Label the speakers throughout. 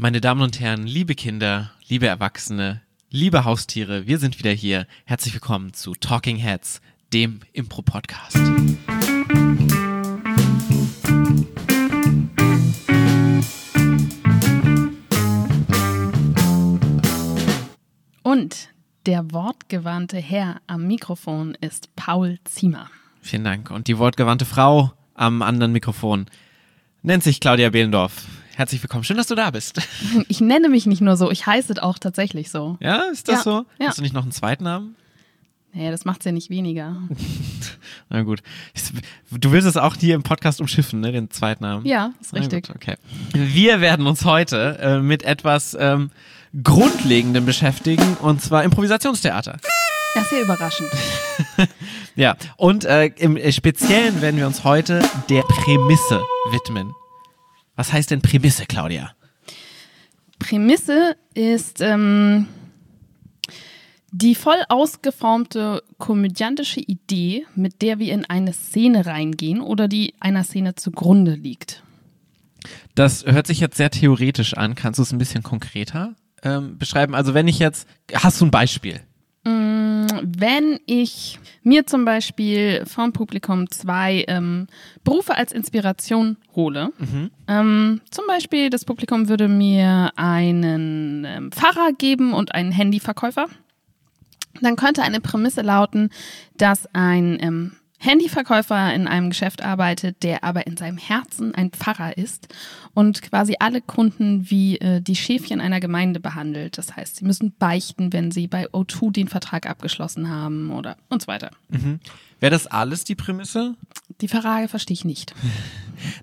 Speaker 1: Meine Damen und Herren, liebe Kinder, liebe Erwachsene, liebe Haustiere, wir sind wieder hier. Herzlich willkommen zu Talking Heads, dem Impro-Podcast.
Speaker 2: Und der wortgewandte Herr am Mikrofon ist Paul Ziemer.
Speaker 1: Vielen Dank. Und die wortgewandte Frau am anderen Mikrofon nennt sich Claudia Behlendorf. Herzlich willkommen. Schön, dass du da bist.
Speaker 2: Ich nenne mich nicht nur so, ich heiße auch tatsächlich so.
Speaker 1: Ja, ist das
Speaker 2: Ja,
Speaker 1: so?
Speaker 2: ja.
Speaker 1: Hast du nicht noch einen zweiten Namen?
Speaker 2: Naja, das macht es ja nicht weniger.
Speaker 1: Na gut. Du willst es auch hier im Podcast umschiffen, ne? Den zweiten Namen.
Speaker 2: Ja, ist
Speaker 1: Na
Speaker 2: richtig.
Speaker 1: Gut, okay. Wir werden uns heute äh, mit etwas ähm, Grundlegendem beschäftigen und zwar Improvisationstheater.
Speaker 2: Ja, sehr überraschend.
Speaker 1: Ja, und äh, im Speziellen werden wir uns heute der Prämisse widmen. Was heißt denn Prämisse, Claudia?
Speaker 2: Prämisse ist ähm, die voll ausgeformte komödiantische Idee, mit der wir in eine Szene reingehen oder die einer Szene zugrunde liegt.
Speaker 1: Das hört sich jetzt sehr theoretisch an. Kannst du es ein bisschen konkreter ähm, beschreiben? Also wenn ich jetzt, hast du ein Beispiel?
Speaker 2: Wenn ich mir zum Beispiel vom Publikum zwei ähm, Berufe als Inspiration hole, ähm, zum Beispiel das Publikum würde mir einen ähm, Pfarrer geben und einen Handyverkäufer, dann könnte eine Prämisse lauten, dass ein ähm, Handyverkäufer in einem Geschäft arbeitet, der aber in seinem Herzen ein Pfarrer ist und quasi alle Kunden wie äh, die Schäfchen einer Gemeinde behandelt. Das heißt, sie müssen beichten, wenn sie bei O2 den Vertrag abgeschlossen haben oder und so weiter.
Speaker 1: Wäre das alles die Prämisse?
Speaker 2: Die Frage verstehe ich nicht.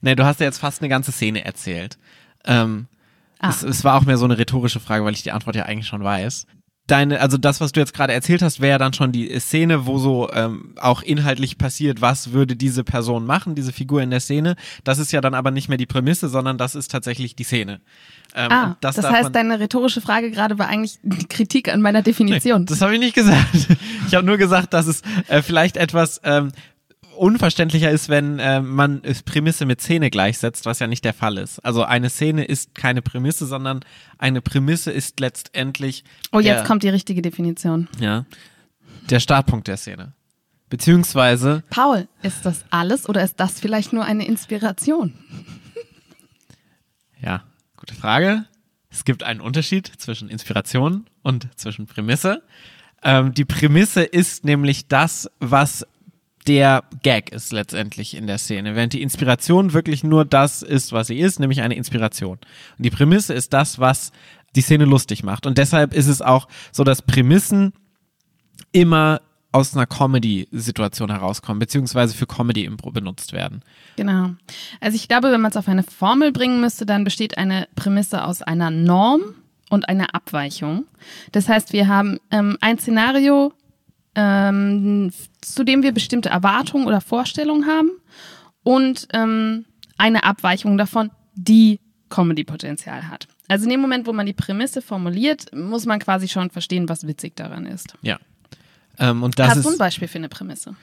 Speaker 1: Ne, du hast ja jetzt fast eine ganze Szene erzählt. Ähm,
Speaker 2: Ah.
Speaker 1: es, es war auch mehr so eine rhetorische Frage, weil ich die Antwort ja eigentlich schon weiß. Deine, also das, was du jetzt gerade erzählt hast, wäre ja dann schon die Szene, wo so ähm, auch inhaltlich passiert, was würde diese Person machen, diese Figur in der Szene. Das ist ja dann aber nicht mehr die Prämisse, sondern das ist tatsächlich die Szene. Ähm,
Speaker 2: Ah, das,
Speaker 1: man-
Speaker 2: heißt, deine rhetorische Frage gerade war eigentlich die Kritik an meiner Definition.
Speaker 1: Das habe ich nicht gesagt. Ich habe nur gesagt, dass es äh, vielleicht etwas ähm, unverständlicher ist, wenn äh, man Prämisse mit Szene gleichsetzt, was ja nicht der Fall ist. Also eine Szene ist keine Prämisse, sondern eine Prämisse ist letztendlich
Speaker 2: oh, jetzt
Speaker 1: der,
Speaker 2: kommt die richtige Definition.
Speaker 1: ja, der Startpunkt der Szene. Beziehungsweise,
Speaker 2: Paul, ist das alles oder ist das vielleicht nur eine Inspiration?
Speaker 1: ja, gute Frage. Es gibt einen Unterschied zwischen Inspiration und zwischen Prämisse. Ähm, die Prämisse ist nämlich das, was der Gag ist letztendlich in der Szene, während die Inspiration wirklich nur das ist, was sie ist, nämlich eine Inspiration. Und die Prämisse ist das, was die Szene lustig macht. Und deshalb ist es auch so, dass Prämissen immer aus einer Comedy-Situation herauskommen, beziehungsweise für Comedy-Impro benutzt werden.
Speaker 2: Genau. Also ich glaube, wenn man es auf eine Formel bringen müsste, dann besteht eine Prämisse aus einer Norm und einer Abweichung. Das heißt, wir haben ähm, ein Szenario, ähm, zu dem wir bestimmte Erwartungen oder Vorstellungen haben und ähm, eine Abweichung davon, die Comedy-Potenzial hat. Also in dem Moment, wo man die Prämisse formuliert, muss man quasi schon verstehen, was witzig daran ist.
Speaker 1: Ja. Ähm, und das
Speaker 2: Hast
Speaker 1: ist,
Speaker 2: du ein Beispiel für eine Prämisse?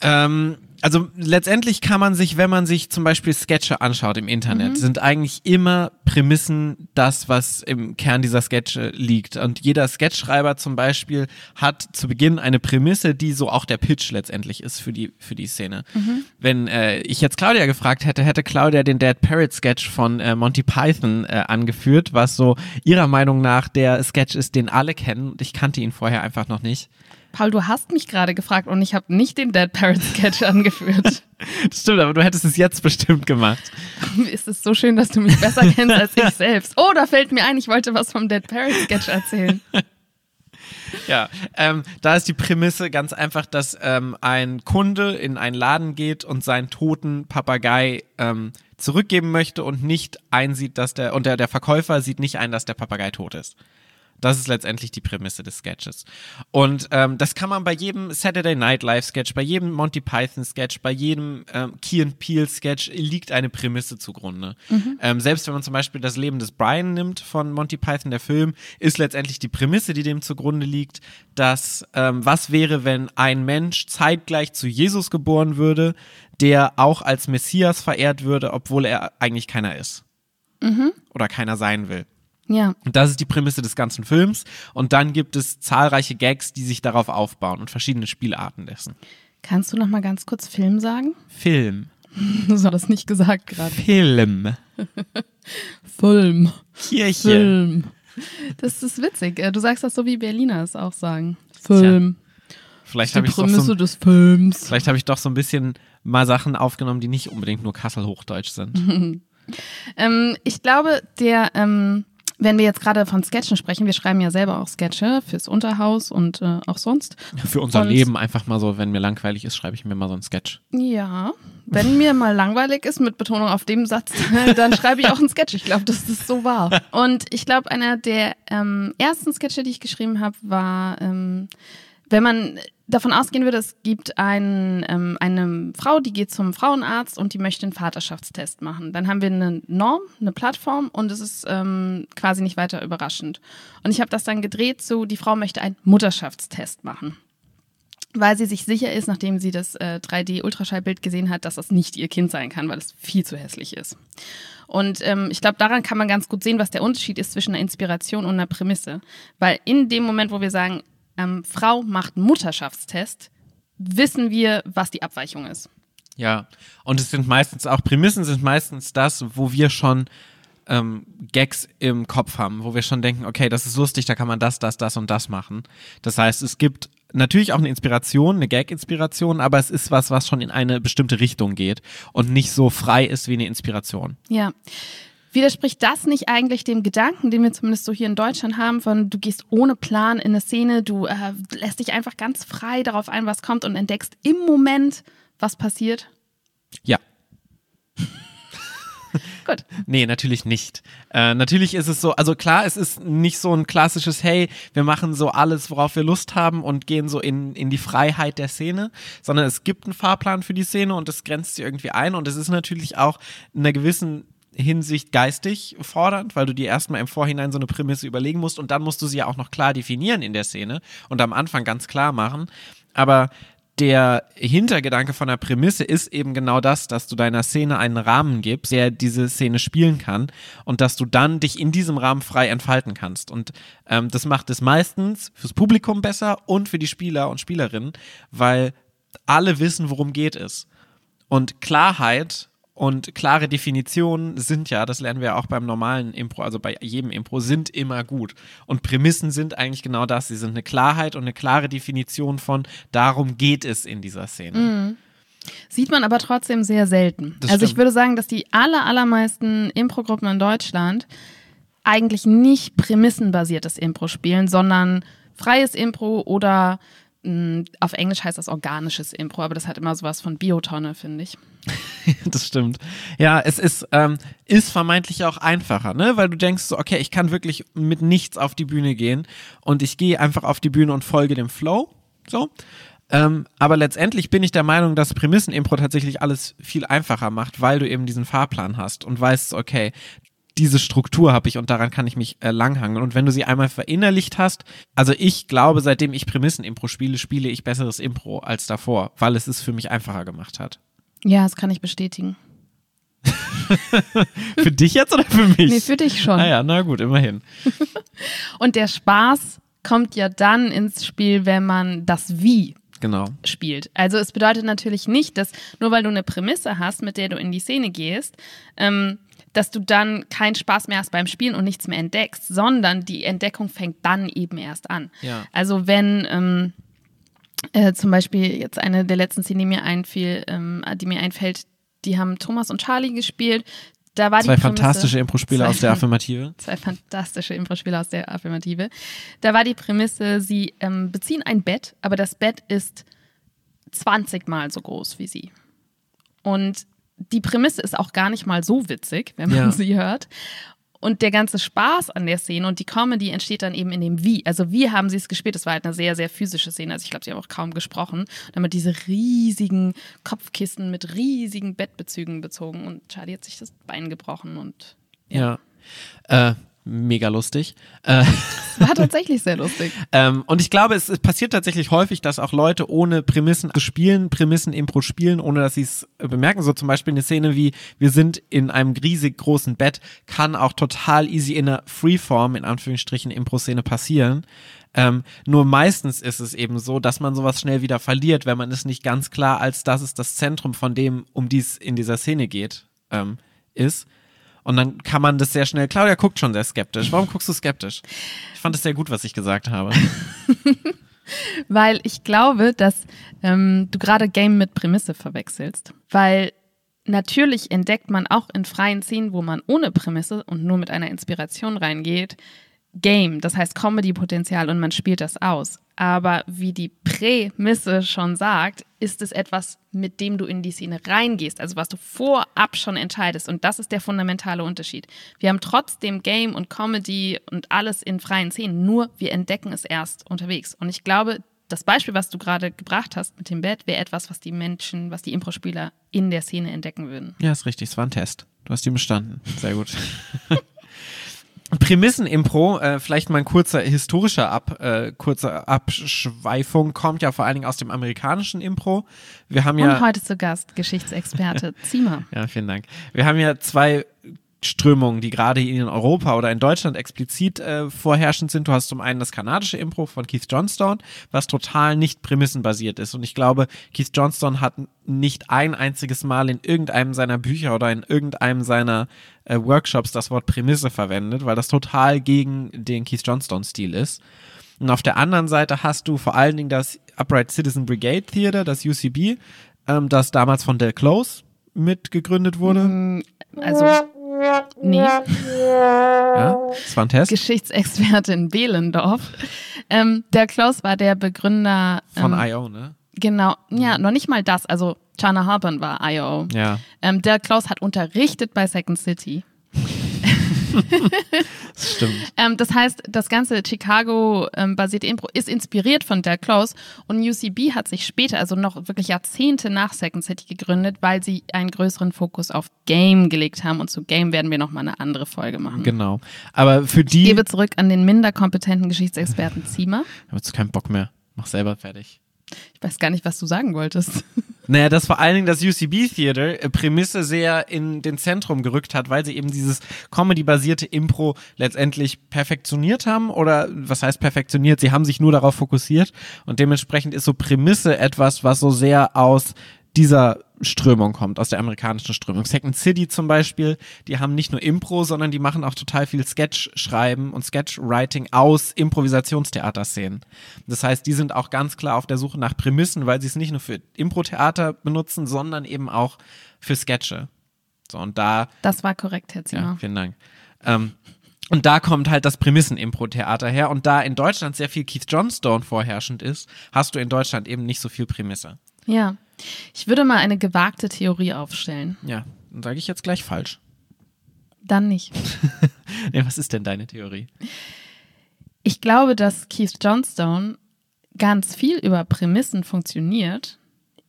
Speaker 1: Ähm, also letztendlich kann man sich, wenn man sich zum Beispiel Sketche anschaut im Internet, sind eigentlich immer Prämissen das, was im Kern dieser Sketche liegt. Und jeder Sketchschreiber zum Beispiel hat zu Beginn eine Prämisse, die so auch der Pitch letztendlich ist für die, für die Szene. Wenn äh, ich jetzt Claudia gefragt hätte, hätte Claudia den Dead Parrot Sketch von äh, Monty Python äh, angeführt, was so ihrer Meinung nach der Sketch ist, den alle kennen. Und ich kannte ihn vorher einfach noch nicht.
Speaker 2: Paul, du hast mich gerade gefragt und ich habe nicht den Dead Parrot Sketch angeführt.
Speaker 1: Das stimmt, aber du hättest es jetzt bestimmt gemacht.
Speaker 2: es ist so schön, dass du mich besser kennst als ich selbst. Oh, da fällt mir ein, ich wollte was vom Dead Parrot Sketch erzählen.
Speaker 1: Ja, ähm, da ist die Prämisse ganz einfach, dass ähm, ein Kunde in einen Laden geht und seinen toten Papagei ähm, zurückgeben möchte und nicht einsieht, dass der, und der, der Verkäufer sieht nicht ein, dass der Papagei tot ist. Das ist letztendlich die Prämisse des Sketches. Und ähm, das kann man bei jedem Saturday Night Live Sketch, bei jedem Monty Python Sketch, bei jedem ähm, Key and Peele Sketch liegt eine Prämisse zugrunde. Ähm, selbst wenn man zum Beispiel das Leben des Brian nimmt von Monty Python, der Film, ist letztendlich die Prämisse, die dem zugrunde liegt, dass ähm, was wäre, wenn ein Mensch zeitgleich zu Jesus geboren würde, der auch als Messias verehrt würde, obwohl er eigentlich keiner ist. oder keiner sein will.
Speaker 2: Ja.
Speaker 1: Und das ist die Prämisse des ganzen Films. Und dann gibt es zahlreiche Gags, die sich darauf aufbauen und verschiedene Spielarten dessen.
Speaker 2: Kannst du noch mal ganz kurz Film sagen?
Speaker 1: Film.
Speaker 2: Du hast das nicht gesagt gerade.
Speaker 1: Film.
Speaker 2: Film.
Speaker 1: Kirche.
Speaker 2: Film. Das ist witzig. Äh, Du sagst das so, wie Berliner es auch sagen. Film.
Speaker 1: Vielleicht
Speaker 2: Die
Speaker 1: habe ich,
Speaker 2: Prämisse
Speaker 1: so,
Speaker 2: des Films.
Speaker 1: vielleicht hab ich doch so ein bisschen mal Sachen aufgenommen, die nicht unbedingt nur Kassel-Hochdeutsch sind.
Speaker 2: Ähm, ich glaube, der, ähm, wenn wir jetzt gerade von Sketchen sprechen, wir schreiben ja selber auch Sketche fürs Unterhaus und äh, auch sonst.
Speaker 1: Für unser
Speaker 2: Und-
Speaker 1: Leben einfach mal so, wenn mir langweilig ist, schreibe ich mir mal so einen Sketch.
Speaker 2: Ja, wenn mir mal langweilig ist, mit Betonung auf dem Satz, dann schreibe ich auch einen Sketch. Ich glaube, das ist so wahr. Und ich glaube, einer der ähm, ersten Sketche, die ich geschrieben habe, war, ähm, wenn man davon ausgehen würde, es gibt ein, ähm, eine Frau, die geht zum Frauenarzt und die möchte einen Vaterschaftstest machen. Dann haben wir eine Norm, eine Plattform und es ist ähm, quasi nicht weiter überraschend. Und ich habe das dann gedreht, so die Frau möchte einen Mutterschaftstest machen weil sie sich sicher ist, nachdem sie das äh, 3D-Ultraschallbild gesehen hat, dass das nicht ihr Kind sein kann, weil es viel zu hässlich ist. Und ähm, ich glaube, daran kann man ganz gut sehen, was der Unterschied ist zwischen einer Inspiration und einer Prämisse. Weil in dem Moment, wo wir sagen, ähm, Frau macht einen Mutterschaftstest, wissen wir, was die Abweichung ist.
Speaker 1: Ja, und es sind meistens auch, Prämissen sind meistens das, wo wir schon ähm, Gags im Kopf haben, wo wir schon denken, okay, das ist lustig, da kann man das, das, das und das machen. Das heißt, es gibt natürlich auch eine Inspiration, eine Gag-Inspiration, aber es ist was, was schon in eine bestimmte Richtung geht und nicht so frei ist wie eine Inspiration.
Speaker 2: Ja. Widerspricht das nicht eigentlich dem Gedanken, den wir zumindest so hier in Deutschland haben, von du gehst ohne Plan in eine Szene, du äh, lässt dich einfach ganz frei darauf ein, was kommt und entdeckst im Moment, was passiert?
Speaker 1: Ja.
Speaker 2: Gut.
Speaker 1: Nee, natürlich nicht. Äh, natürlich ist es so, also klar, es ist nicht so ein klassisches, hey, wir machen so alles, worauf wir Lust haben und gehen so in, in die Freiheit der Szene, sondern es gibt einen Fahrplan für die Szene und es grenzt sie irgendwie ein und es ist natürlich auch in einer gewissen Hinsicht geistig fordernd, weil du dir erstmal im Vorhinein so eine Prämisse überlegen musst und dann musst du sie ja auch noch klar definieren in der Szene und am Anfang ganz klar machen. Aber der Hintergedanke von der Prämisse ist eben genau das, dass du deiner Szene einen Rahmen gibst, der diese Szene spielen kann und dass du dann dich in diesem Rahmen frei entfalten kannst. Und ähm, das macht es meistens fürs Publikum besser und für die Spieler und Spielerinnen, weil alle wissen, worum geht es. Und Klarheit und klare Definitionen sind ja, das lernen wir auch beim normalen Impro, also bei jedem Impro, sind immer gut. Und Prämissen sind eigentlich genau das. Sie sind eine Klarheit und eine klare Definition von, darum geht es in dieser Szene.
Speaker 2: Sieht man aber trotzdem sehr selten.
Speaker 1: Das
Speaker 2: also ich
Speaker 1: stimmt.
Speaker 2: würde sagen, dass die aller, allermeisten Impro-Gruppen in Deutschland eigentlich nicht prämissenbasiertes Impro spielen, sondern freies Impro oder mh, auf Englisch heißt das organisches Impro, aber das hat immer sowas von Biotonne, finde ich.
Speaker 1: Das stimmt. Ja, es ist, ähm, ist vermeintlich auch einfacher, ne? Weil du denkst so, okay, ich kann wirklich mit nichts auf die Bühne gehen und ich gehe einfach auf die Bühne und folge dem Flow. So. Ähm, aber letztendlich bin ich der Meinung, dass Prämissen-Impro tatsächlich alles viel einfacher macht, weil du eben diesen Fahrplan hast und weißt, okay, diese Struktur habe ich und daran kann ich mich äh, langhangeln. Und wenn du sie einmal verinnerlicht hast, also ich glaube, seitdem ich Prämissen-Impro spiele, spiele ich besseres Impro als davor, weil es es für mich einfacher gemacht hat.
Speaker 2: Ja, das kann ich bestätigen.
Speaker 1: Für dich jetzt oder für mich?
Speaker 2: Nee, für dich schon.
Speaker 1: Ah ja, na gut, immerhin.
Speaker 2: Und der Spaß kommt ja dann ins Spiel, wenn man das Wie
Speaker 1: Genau.
Speaker 2: spielt. Also es bedeutet natürlich nicht, dass nur weil du eine Prämisse hast, mit der du in die Szene gehst, ähm, dass du dann keinen Spaß mehr hast beim Spielen und nichts mehr entdeckst, sondern die Entdeckung fängt dann eben erst an.
Speaker 1: Ja.
Speaker 2: Also wenn ähm, äh, zum Beispiel jetzt eine der letzten Szenen, die mir einfiel, ähm, die mir einfällt, die haben Thomas und Charlie gespielt. Da war
Speaker 1: Zwei
Speaker 2: die Prämisse,
Speaker 1: fantastische Impro-Spieler aus der Affirmative.
Speaker 2: zwei fantastische Impro-Spieler aus der Affirmative. Da war die Prämisse, sie ähm, beziehen ein Bett, aber das Bett ist 20 Mal so groß wie sie. Und die Prämisse ist auch gar nicht mal so witzig, wenn man
Speaker 1: Ja.
Speaker 2: sie hört. Und der ganze Spaß an der Szene und die Comedy entsteht dann eben in dem Wie. Also wie haben sie es gespielt? Das war halt eine sehr, sehr physische Szene. Also ich glaube, sie haben auch kaum gesprochen. Damit diese riesigen Kopfkissen mit riesigen Bettbezügen bezogen. Und Charlie hat sich das Bein gebrochen und
Speaker 1: Ja. Äh, mega lustig. Äh,
Speaker 2: War tatsächlich sehr lustig.
Speaker 1: ähm, und ich glaube, es, es passiert tatsächlich häufig, dass auch Leute ohne Prämissen spielen, Prämissen-Impro spielen, ohne dass sie es äh, bemerken. So zum Beispiel eine Szene wie, wir sind in einem riesig großen Bett, kann auch total easy in einer Freeform, in Anführungsstrichen, Impro-Szene passieren. Ähm, nur meistens ist es eben so, dass man sowas schnell wieder verliert, wenn man es nicht ganz klar als das ist das Zentrum von dem, um die es in dieser Szene geht, ähm, ist. Und dann kann man das sehr schnell. Claudia guckt schon sehr skeptisch. Warum guckst du skeptisch? Ich fand es sehr gut, was ich gesagt habe.
Speaker 2: Weil ich glaube, dass ähm, du gerade Game mit Prämisse verwechselst. Weil natürlich entdeckt man auch in freien Szenen, wo man ohne Prämisse und nur mit einer Inspiration reingeht, Game, das heißt Comedy-Potenzial und man spielt das aus. Aber wie die Prämisse schon sagt, ist es etwas, mit dem du in die Szene reingehst, also was du vorab schon entscheidest. Und das ist der fundamentale Unterschied. Wir haben trotzdem Game und Comedy und alles in freien Szenen, nur wir entdecken es erst unterwegs. Und ich glaube, das Beispiel, was du gerade gebracht hast mit dem Bett, wäre etwas, was die Menschen, was die Impro-Spieler in der Szene entdecken würden.
Speaker 1: Ja, ist richtig. Es war ein Test. Du hast ihn bestanden. Sehr gut. Prämissen-Impro, äh, vielleicht mal ein kurzer historischer Ab, äh, kurze Abschweifung, kommt ja vor allen Dingen aus dem amerikanischen Impro. Wir haben ja.
Speaker 2: Und heute zu Gast Geschichtsexperte Zima.
Speaker 1: ja, vielen Dank. Wir haben ja zwei Strömungen, die gerade in Europa oder in Deutschland explizit äh, vorherrschend sind. Du hast zum einen das kanadische Impro von Keith Johnstone, was total nicht prämissenbasiert ist. Und ich glaube, Keith Johnstone hat nicht ein einziges Mal in irgendeinem seiner Bücher oder in irgendeinem seiner äh, Workshops das Wort Prämisse verwendet, weil das total gegen den Keith Johnstone-Stil ist. Und auf der anderen Seite hast du vor allen Dingen das Upright Citizen Brigade Theater, das UCB, ähm, das damals von Del Close mitgegründet wurde.
Speaker 2: Also Nee.
Speaker 1: Ja, das war ein Test.
Speaker 2: Geschichtsexpertin Behlendorf. Ähm, der Klaus war der Begründer
Speaker 1: Von
Speaker 2: ähm,
Speaker 1: I.O., ne?
Speaker 2: Genau, ja, noch nicht mal das. Also Chana Harper war IO.
Speaker 1: Ja.
Speaker 2: Ähm, der Klaus hat unterrichtet bei Second City.
Speaker 1: Das stimmt.
Speaker 2: Ähm, das heißt, das ganze Chicago-basierte Impro ist inspiriert von Del Close und UCB hat sich später, also noch wirklich Jahrzehnte nach Second City gegründet, weil sie einen größeren Fokus auf Game gelegt haben und zu Game werden wir nochmal eine andere Folge machen.
Speaker 1: Genau. Aber für
Speaker 2: Ich
Speaker 1: die.
Speaker 2: gebe zurück an den minder kompetenten Geschichtsexperten Ziemer.
Speaker 1: Ich habe jetzt keinen Bock mehr. Mach selber fertig.
Speaker 2: Ich weiß gar nicht, was du sagen wolltest.
Speaker 1: Naja, dass vor allen Dingen das UCB Theater äh, Prämisse sehr in den Zentrum gerückt hat, weil sie eben dieses Comedy-basierte Impro letztendlich perfektioniert haben oder was heißt perfektioniert? Sie haben sich nur darauf fokussiert und dementsprechend ist so Prämisse etwas, was so sehr aus dieser Strömung kommt, aus der amerikanischen Strömung. Second City zum Beispiel, die haben nicht nur Impro, sondern die machen auch total viel Sketch-Schreiben und Sketch-Writing aus Improvisationstheaterszenen. Das heißt, die sind auch ganz klar auf der Suche nach Prämissen, weil sie es nicht nur für Impro-Theater benutzen, sondern eben auch für Sketche. So, und da
Speaker 2: Das war korrekt, Herr
Speaker 1: ja,
Speaker 2: Ziemer.
Speaker 1: vielen Dank. Ähm, und da kommt halt das Prämissen-Impro-Theater her. Und da in Deutschland sehr viel Keith Johnstone vorherrschend ist, hast du in Deutschland eben nicht so viel Prämisse.
Speaker 2: Ja. Ich würde mal eine gewagte Theorie aufstellen.
Speaker 1: Ja, dann sage ich jetzt gleich falsch.
Speaker 2: Dann nicht.
Speaker 1: Nee, was ist denn deine Theorie?
Speaker 2: Ich glaube, dass Keith Johnstone ganz viel über Prämissen funktioniert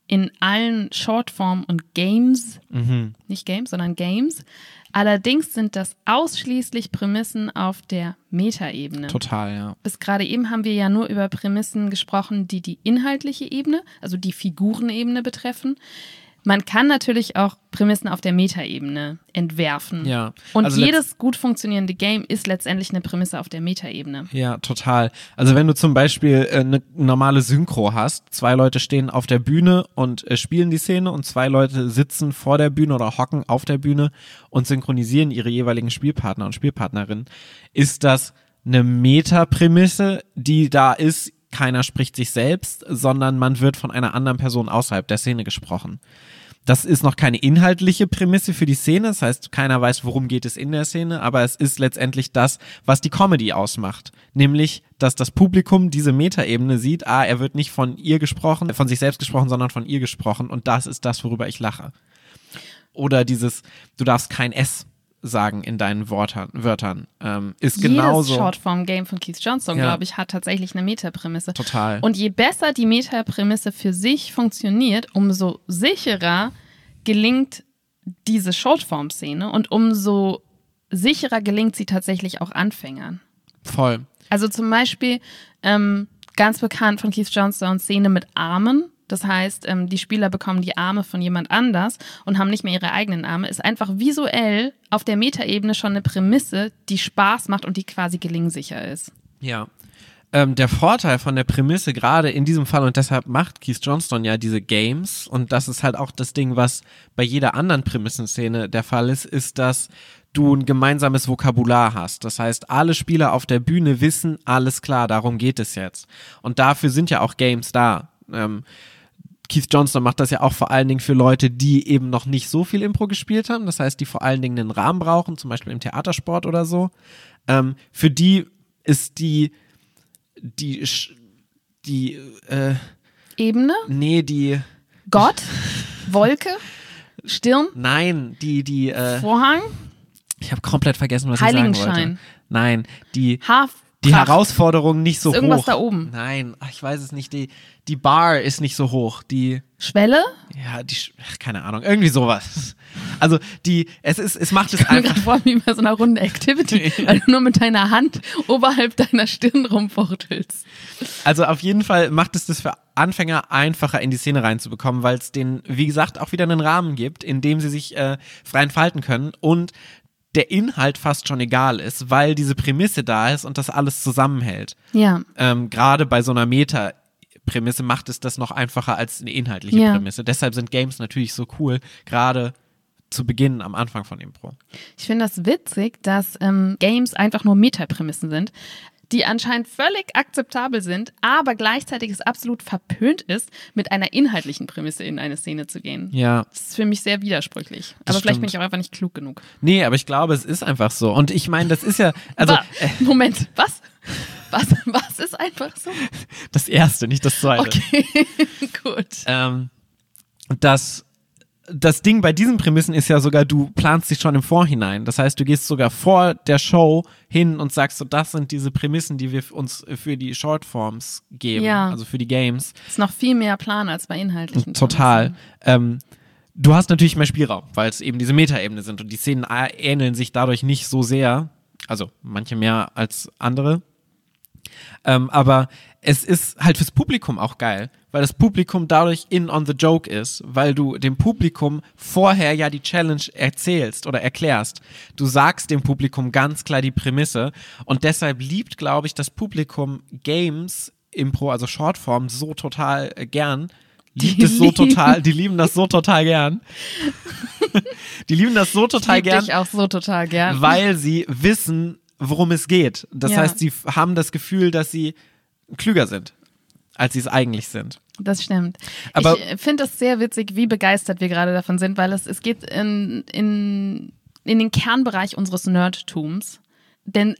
Speaker 2: in allen Shortform und Games,
Speaker 1: Mhm.
Speaker 2: nicht Games, sondern Games. Allerdings sind das ausschließlich Prämissen auf der Metaebene.
Speaker 1: Total, ja.
Speaker 2: Bis gerade eben haben wir ja nur über Prämissen gesprochen, die die inhaltliche Ebene, also die Figurenebene betreffen. Man kann natürlich auch Prämissen auf der Metaebene entwerfen.
Speaker 1: Ja.
Speaker 2: Und
Speaker 1: Also
Speaker 2: jedes gut funktionierende Game ist letztendlich eine Prämisse auf der Metaebene.
Speaker 1: Ja, total. Also wenn du zum Beispiel äh, eine normale Synchro hast, zwei Leute stehen auf der Bühne und äh, spielen die Szene und zwei Leute sitzen vor der Bühne oder hocken auf der Bühne und synchronisieren ihre jeweiligen Spielpartner und Spielpartnerinnen, ist das eine Metaprämisse, die da ist, keiner spricht sich selbst, sondern man wird von einer anderen Person außerhalb der Szene gesprochen. Das ist noch keine inhaltliche Prämisse für die Szene, das heißt, keiner weiß, worum geht es in der Szene, aber es ist letztendlich das, was die Comedy ausmacht. Nämlich, dass das Publikum diese Metaebene sieht, ah, er wird nicht von ihr gesprochen, von sich selbst gesprochen, sondern von ihr gesprochen und das ist das, worüber ich lache. Oder dieses, du darfst kein S sagen in deinen Wortern, Wörtern, ähm, ist genauso.
Speaker 2: Jedes Shortform-Game von Keith Johnstone,
Speaker 1: Ja.
Speaker 2: glaube ich, hat tatsächlich eine Metaprämisse.
Speaker 1: Total.
Speaker 2: Und je besser die Metaprämisse für sich funktioniert, umso sicherer gelingt diese Shortform-Szene und umso sicherer gelingt sie tatsächlich auch Anfängern.
Speaker 1: Voll.
Speaker 2: Also zum Beispiel ähm, ganz bekannt von Keith Johnstone Szene mit Armen. Das heißt, ähm, die Spieler bekommen die Arme von jemand anders und haben nicht mehr ihre eigenen Arme. Ist einfach visuell auf der Metaebene schon eine Prämisse, die Spaß macht und die quasi gelingsicher ist.
Speaker 1: Ja. Ähm, der Vorteil von der Prämisse gerade in diesem Fall und deshalb macht Keith Johnston ja diese Games und das ist halt auch das Ding, was bei jeder anderen Prämissenszene der Fall ist, ist, dass du ein gemeinsames Vokabular hast. Das heißt, alle Spieler auf der Bühne wissen, alles klar, darum geht es jetzt. Und dafür sind ja auch Games da. Ähm, Keith Johnston macht das ja auch vor allen Dingen für Leute, die eben noch nicht so viel Impro gespielt haben. Das heißt, die vor allen Dingen einen Rahmen brauchen, zum Beispiel im Theatersport oder so. Ähm, für die ist die, die, die, äh,
Speaker 2: Ebene?
Speaker 1: nee, die,
Speaker 2: Gott? Wolke? Stirn?
Speaker 1: nein, die, die, äh,
Speaker 2: Vorhang?
Speaker 1: ich habe komplett vergessen, was ich sagen wollte.
Speaker 2: Heiligenschein.
Speaker 1: Nein, die,
Speaker 2: Haar?
Speaker 1: Die Herausforderung nicht so
Speaker 2: Ist irgendwas
Speaker 1: hoch.
Speaker 2: da oben?
Speaker 1: Nein, ach, ich weiß es nicht. Die, die Bar ist nicht so hoch. Die,
Speaker 2: Schwelle?
Speaker 1: ja, die, ach, keine Ahnung, irgendwie sowas. Also die, es ist, es macht es
Speaker 2: Ich mir
Speaker 1: einfach.
Speaker 2: gerade vor, wie bei so einer Runde Activity, weil du nur mit deiner Hand oberhalb deiner Stirn rumfuchtelst.
Speaker 1: Also auf jeden Fall macht es das für Anfänger einfacher in die Szene reinzubekommen, weil es denen, wie gesagt, auch wieder einen Rahmen gibt, in dem sie sich äh, frei entfalten können und der Inhalt fast schon egal ist, weil diese Prämisse da ist und das alles zusammenhält.
Speaker 2: Ja.
Speaker 1: ähm, gerade bei so einer Meta-Prämisse macht es das noch einfacher als eine inhaltliche
Speaker 2: Ja.
Speaker 1: Prämisse. Deshalb sind Games natürlich so cool, gerade zu Beginn am Anfang von Impro.
Speaker 2: Ich finde das witzig, dass ähm, Games einfach nur Metaprämissen sind, die anscheinend völlig akzeptabel sind, aber gleichzeitig es absolut verpönt ist, mit einer inhaltlichen Prämisse in eine Szene zu gehen.
Speaker 1: Ja.
Speaker 2: Das ist für mich sehr widersprüchlich.
Speaker 1: Das
Speaker 2: aber vielleicht bin
Speaker 1: stimmt.
Speaker 2: ich auch einfach nicht klug genug.
Speaker 1: Nee, aber ich glaube, es ist einfach so. Und ich meine, das ist ja, also
Speaker 2: Wa- Moment, was? Was, was ist einfach so?
Speaker 1: das erste, nicht das zweite.
Speaker 2: Okay, gut.
Speaker 1: Ähm, das, das Ding bei diesen Prämissen ist ja sogar, du planst dich schon im Vorhinein. Das heißt, du gehst sogar vor der Show hin und sagst so, das sind diese Prämissen, die wir uns für die Shortforms geben,
Speaker 2: Ja.
Speaker 1: also für die Games.
Speaker 2: Ist noch viel mehr Plan als bei inhaltlichen.
Speaker 1: Total. Ähm, du hast natürlich mehr Spielraum, weil es eben diese Metaebene sind und die Szenen ähneln sich dadurch nicht so sehr. Also manche mehr als andere. Ähm, aber es ist halt fürs Publikum auch geil, weil das Publikum dadurch in on the joke ist, weil du dem Publikum vorher ja die Challenge erzählst oder erklärst. Du sagst dem Publikum ganz klar die Prämisse und deshalb liebt, glaube ich, das Publikum Games, Impro, also Shortform so total äh, gern. Liebt
Speaker 2: Die
Speaker 1: es so
Speaker 2: lieben-
Speaker 1: total, die lieben das so total gern. die lieben das so total
Speaker 2: Lieb
Speaker 1: gern
Speaker 2: dich auch so total gern.
Speaker 1: weil sie wissen, worum es geht. Das
Speaker 2: Ja.
Speaker 1: heißt, sie haben das Gefühl, dass sie klüger sind, als sie es eigentlich sind.
Speaker 2: Das stimmt.
Speaker 1: Aber-
Speaker 2: ich finde es sehr witzig, wie begeistert wir gerade davon sind, weil es, es geht in, in, in den Kernbereich unseres Nerdtums. Denn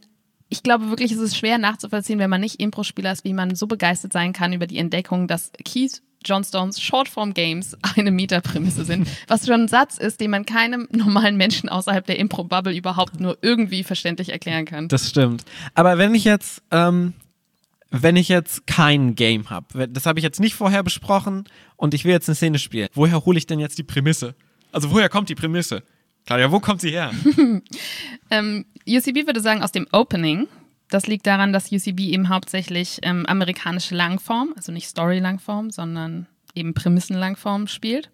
Speaker 2: ich glaube wirklich, es ist schwer nachzuvollziehen, wenn man nicht Impro-Spieler ist, wie man so begeistert sein kann über die Entdeckung, dass Keith Johnstones Shortform Games eine Metaprämisse sind, was schon ein Satz ist, den man keinem normalen Menschen außerhalb der Impro-Bubble überhaupt nur irgendwie verständlich erklären kann.
Speaker 1: Das stimmt. Aber wenn ich jetzt, ähm, wenn ich jetzt kein Game habe, das habe ich jetzt nicht vorher besprochen und ich will jetzt eine Szene spielen, woher hole ich denn jetzt die Prämisse? Also woher kommt die Prämisse? Claudia, wo kommt sie her?
Speaker 2: Ähm, UCB würde sagen aus dem Opening. Das liegt daran, dass UCB eben hauptsächlich ähm, amerikanische Langform, also nicht Story-Langform, sondern eben Prämissen-Langform spielt.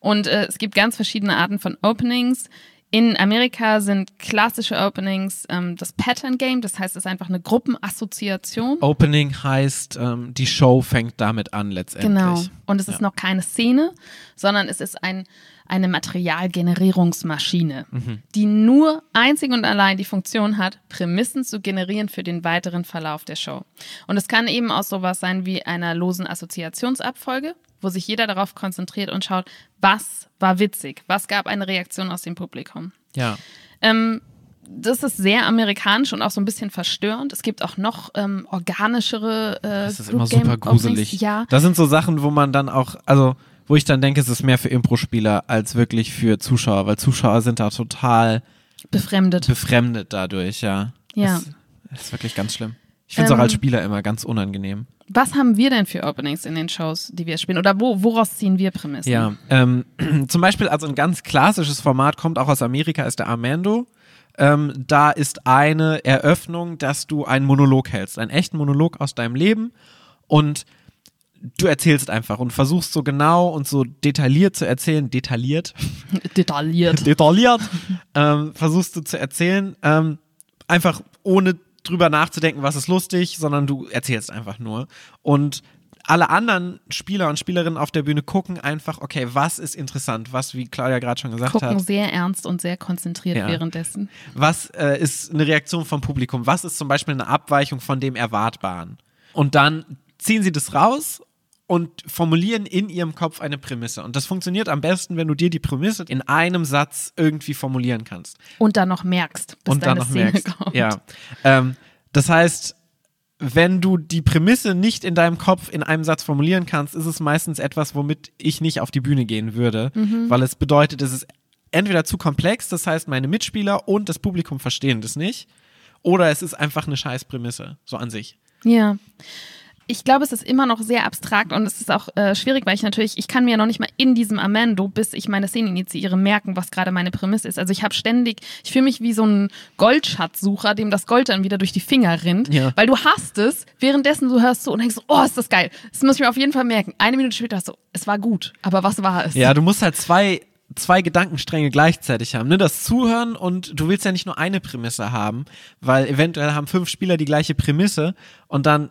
Speaker 2: Und äh, es gibt ganz verschiedene Arten von Openings. In Amerika sind klassische Openings ähm, das Pattern Game, das heißt, es ist einfach eine Gruppenassoziation.
Speaker 1: Opening heißt, ähm, die Show fängt damit an letztendlich.
Speaker 2: Genau. Und es ist noch keine Szene, sondern es ist ein, eine Materialgenerierungsmaschine, die nur einzig und allein die Funktion hat, Prämissen zu generieren für den weiteren Verlauf der Show. Und es kann eben auch sowas sein wie einer losen Assoziationsabfolge, wo sich jeder darauf konzentriert und schaut, was war witzig, was gab eine Reaktion aus dem Publikum.
Speaker 1: Ja.
Speaker 2: Ähm, das ist sehr amerikanisch und auch so ein bisschen verstörend. Es gibt auch noch ähm, organischere äh,
Speaker 1: Das ist
Speaker 2: Group
Speaker 1: immer super gruselig.
Speaker 2: Ja,
Speaker 1: Das sind so Sachen, wo man dann auch, also wo ich dann denke, es ist mehr für Impro-Spieler als wirklich für Zuschauer, weil Zuschauer sind da total
Speaker 2: befremdet.
Speaker 1: befremdet dadurch, ja.
Speaker 2: Ja.
Speaker 1: Das, das ist wirklich ganz schlimm. Ich finde es
Speaker 2: Ähm,
Speaker 1: auch als Spieler immer ganz unangenehm.
Speaker 2: Was haben wir denn für Openings in den Shows, die wir spielen? Oder wo, woraus ziehen wir Prämissen?
Speaker 1: Ja, ähm, zum Beispiel, also ein ganz klassisches Format kommt auch aus Amerika, ist der Armando. Ähm, da ist eine Eröffnung, dass du einen Monolog hältst, einen echten Monolog aus deinem Leben und du erzählst einfach und versuchst so genau und so detailliert zu erzählen, detailliert,
Speaker 2: Detailliert.
Speaker 1: detailliert, ähm, versuchst du zu erzählen, ähm, einfach ohne drüber nachzudenken, was ist lustig, sondern du erzählst einfach nur. Und alle anderen Spieler und Spielerinnen auf der Bühne gucken einfach, okay, was ist interessant, was, wie Claudia gerade schon gesagt
Speaker 2: Gucken
Speaker 1: hat,
Speaker 2: sehr ernst und sehr konzentriert
Speaker 1: Ja.
Speaker 2: währenddessen.
Speaker 1: was äh, ist eine Reaktion vom Publikum, was ist zum Beispiel eine Abweichung von dem Erwartbaren. Und dann ziehen sie das raus und formulieren in ihrem Kopf eine Prämisse. Und das funktioniert am besten, wenn du dir die Prämisse in einem Satz irgendwie formulieren kannst.
Speaker 2: Und dann noch merkst, bis
Speaker 1: und dann noch
Speaker 2: Szene
Speaker 1: merkst.
Speaker 2: kommt.
Speaker 1: Ja. Ähm, das heißt, wenn du die Prämisse nicht in deinem Kopf in einem Satz formulieren kannst, ist es meistens etwas, womit ich nicht auf die Bühne gehen würde,
Speaker 2: Mhm.
Speaker 1: weil es bedeutet, es ist entweder zu komplex, das heißt, meine Mitspieler und das Publikum verstehen das nicht, oder es ist einfach eine scheiß Prämisse, so an sich.
Speaker 2: Ja. Ich glaube, es ist immer noch sehr abstrakt und es ist auch äh, schwierig, weil ich natürlich, ich kann mir noch nicht mal in diesem Amendo, bis ich meine Szene initiiere, merken, was gerade meine Prämisse ist. Also ich habe ständig, ich fühle mich wie so ein Goldschatzsucher, dem das Gold dann wieder durch die Finger rinnt,
Speaker 1: Ja.
Speaker 2: weil du hast es, währenddessen du hörst so und denkst so, oh, ist das geil. Das muss ich mir auf jeden Fall merken. Eine Minute später hast du, es war gut, aber was war es?
Speaker 1: Ja, du musst halt zwei, zwei Gedankenstränge gleichzeitig haben. Ne? Das Zuhören und du willst ja nicht nur eine Prämisse haben, weil eventuell haben fünf Spieler die gleiche Prämisse und dann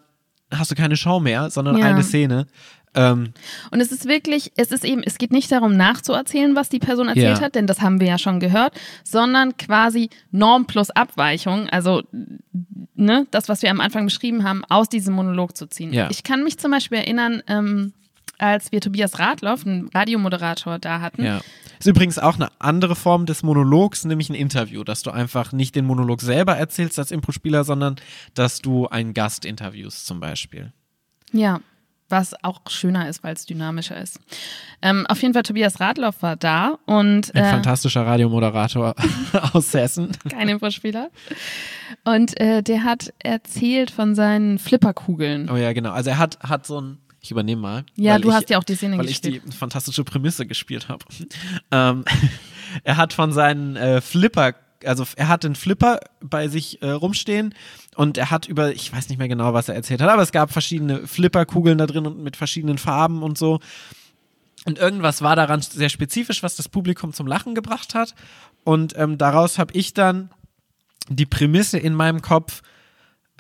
Speaker 1: hast du keine Show mehr, sondern
Speaker 2: Ja.
Speaker 1: eine Szene. Ähm,
Speaker 2: Und es ist wirklich, es ist eben, es geht nicht darum nachzuerzählen, was die Person erzählt
Speaker 1: Ja.
Speaker 2: hat, denn das haben wir ja schon gehört, sondern quasi Norm plus Abweichung, also ne, das, was wir am Anfang beschrieben haben, aus diesem Monolog zu ziehen.
Speaker 1: Ja.
Speaker 2: Ich kann mich zum Beispiel erinnern, ähm, als wir Tobias Radloff, einen Radiomoderator, da hatten.
Speaker 1: ja. Ist übrigens auch eine andere Form des Monologs, nämlich ein Interview, dass du einfach nicht den Monolog selber erzählst als Impro-Spieler, sondern dass du einen Gast interviewst zum Beispiel.
Speaker 2: Ja, was auch schöner ist, weil es dynamischer ist. Ähm, auf jeden Fall, Tobias Radloff war da und
Speaker 1: Ein
Speaker 2: äh,
Speaker 1: fantastischer Radiomoderator aus Hessen.
Speaker 2: kein Infospieler. Und äh, der hat erzählt von seinen Flipperkugeln.
Speaker 1: Oh ja, genau. Also er hat, hat so ein, ich übernehme mal.
Speaker 2: Ja,
Speaker 1: weil
Speaker 2: du
Speaker 1: ich,
Speaker 2: hast ja auch die Szene
Speaker 1: weil
Speaker 2: gespielt.
Speaker 1: ich die fantastische Prämisse gespielt habe. ähm, er hat von seinen äh, Flipper, also er hat den Flipper bei sich äh, rumstehen und er hat über, ich weiß nicht mehr genau, was er erzählt hat, aber es gab verschiedene Flipperkugeln da drin und mit verschiedenen Farben und so. Und irgendwas war daran sehr spezifisch, was das Publikum zum Lachen gebracht hat. Und ähm, daraus habe ich dann die Prämisse in meinem Kopf